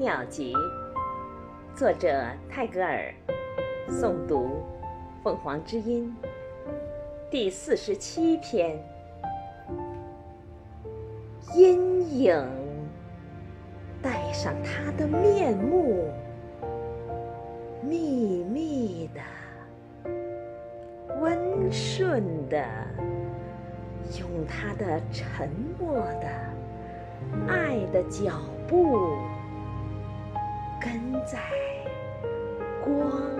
鸟集》，作者泰戈尔，诵读凤凰之音，第四十七篇。阴影带上他的面目，密密的，温顺的，用他的沉默的爱的脚步。跟在光。